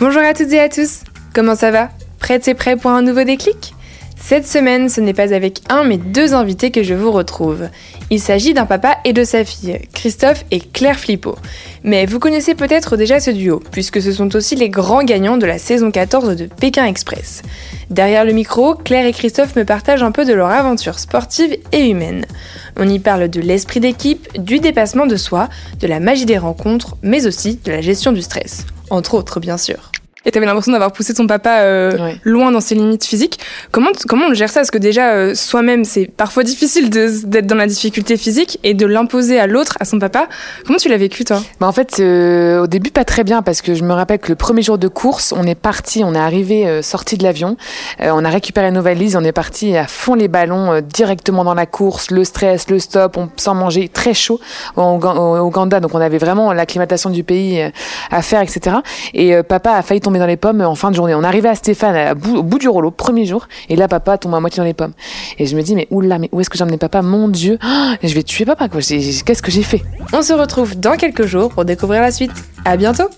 Bonjour à toutes et à tous, comment ça va? Prêtes et prêts pour un nouveau déclic? Cette semaine, ce n'est pas avec un mais deux invités que je vous retrouve. Il s'agit d'un papa et de sa fille, Christophe et Claire Flippo. Mais vous connaissez peut-être déjà ce duo, puisque ce sont aussi les grands gagnants de la saison 14 de Pékin Express. Derrière le micro, Claire et Christophe me partagent un peu de leur aventure sportive et humaine. On y parle de l'esprit d'équipe, du dépassement de soi, de la magie des rencontres, mais aussi de la gestion du stress. Entre autres, bien sûr et tu avais l'impression d'avoir poussé ton papa euh, loin dans ses limites physiques. Comment, comment on gère ça? Parce que déjà, euh, soi-même, c'est parfois difficile d'être dans la difficulté physique et de l'imposer à l'autre, à son papa? Comment tu l'as vécu, toi? Bah En fait, euh, au début, pas très bien, parce que je me rappelle que le premier jour de course, on est parti, on est arrivé, sorti de l'avion, on a récupéré nos valises, on est parti à fond les ballons, directement dans la course, le stress, le stop, on, sans manger, très chaud au, au Ouganda, donc on avait vraiment l'acclimatation du pays à faire, etc. Et papa a failli tomber dans les pommes en fin de journée. On arrivait à Stéphane au bout du rouleau, premier jour, et là papa tombe à moitié dans les pommes. Et je me dis mais oula, mais où est-ce que j'emmène papa? Mon Dieu, je vais tuer papa quoi. Qu'est-ce que j'ai fait? On se retrouve dans quelques jours pour découvrir la suite. À bientôt.